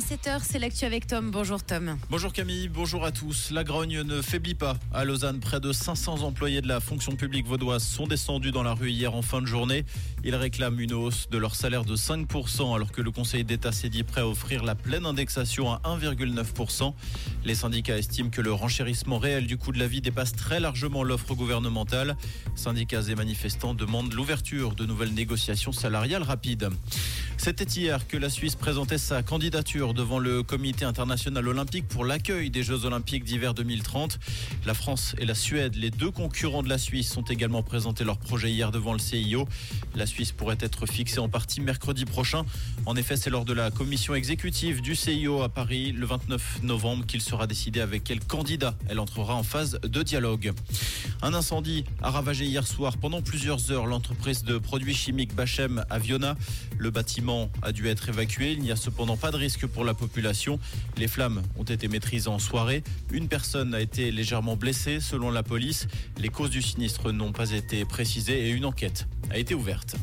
7h, c'est l'actu avec Tom. Bonjour Tom. Bonjour Camille, bonjour à tous. La grogne ne faiblit pas. À Lausanne, près de 500 employés de la fonction publique vaudoise sont descendus dans la rue hier en fin de journée. Ils réclament une hausse de leur salaire de 5% alors que le Conseil d'État s'est dit prêt à offrir la pleine indexation à 1,9%. Les syndicats estiment que le renchérissement réel du coût de la vie dépasse très largement l'offre gouvernementale. Syndicats et manifestants demandent l'ouverture de nouvelles négociations salariales rapides. C'était hier que la Suisse présentait sa candidature devant le Comité international olympique pour l'accueil des Jeux olympiques d'hiver 2030. La France et la Suède, les deux concurrents de la Suisse, ont également présenté leur projet hier devant le CIO. La Suisse pourrait être fixée en partie mercredi prochain. En effet, c'est lors de la commission exécutive du CIO à Paris le 29 novembre qu'il sera décidé avec quel candidat elle entrera en phase de dialogue. Un incendie a ravagé hier soir pendant plusieurs heures l'entreprise de produits chimiques Bachem à Viona. Le bâtiment a dû être évacué. Il n'y a cependant pas de risque pour la population. Les flammes ont été maîtrisées en soirée. Une personne a été légèrement blessée selon la police. Les causes du sinistre n'ont pas été précisées et une enquête a été ouverte.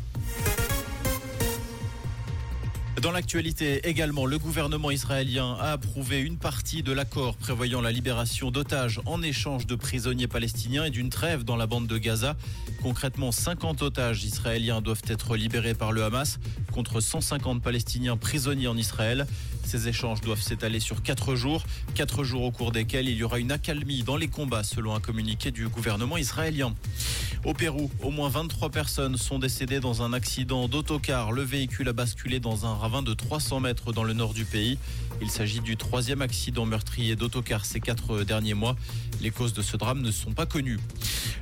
Dans l'actualité également, le gouvernement israélien a approuvé une partie de l'accord prévoyant la libération d'otages en échange de prisonniers palestiniens et d'une trêve dans la bande de Gaza. Concrètement, 50 otages israéliens doivent être libérés par le Hamas contre 150 Palestiniens prisonniers en Israël. Ces échanges doivent s'étaler sur 4 jours, 4 jours au cours desquels il y aura une accalmie dans les combats selon un communiqué du gouvernement israélien. Au Pérou, au moins 23 personnes sont décédées dans un accident d'autocar. Le véhicule a basculé dans un ravin de 300 mètres dans le nord du pays. Il s'agit du troisième accident meurtrier d'autocar ces quatre derniers mois. Les causes de ce drame ne sont pas connues.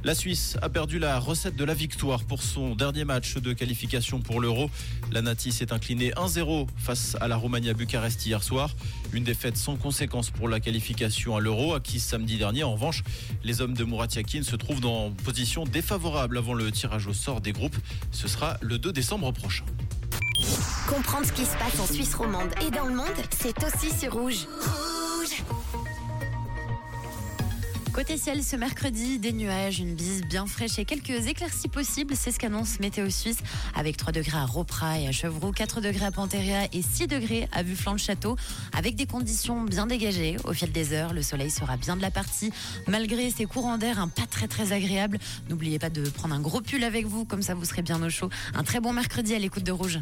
La Suisse a perdu la recette de la victoire pour son dernier match de qualification pour l'Euro. La Nati s'est inclinée 1-0 face à la Roumanie à Bucarest hier soir. Une défaite sans conséquence pour la qualification à l'Euro, acquise samedi dernier. En revanche, les hommes de Murat Yakin se trouvent dans position défavorable avant le tirage au sort des groupes. Ce sera le 2 décembre prochain. Comprendre ce qui se passe en Suisse romande et dans le monde, c'est aussi sur Rouge. Côté ciel, ce mercredi, des nuages, une bise bien fraîche et quelques éclaircies possibles. C'est ce qu'annonce Météo Suisse avec 3 degrés à Ropra et à Chevroux, 4 degrés à Panteria et 6 degrés à Bufflan-le-Château. Avec des conditions bien dégagées. Au fil des heures, le soleil sera bien de la partie. Malgré ces courants d'air, un pas très très agréable. N'oubliez pas de prendre un gros pull avec vous, comme ça vous serez bien au chaud. Un très bon mercredi à l'écoute de Rouge.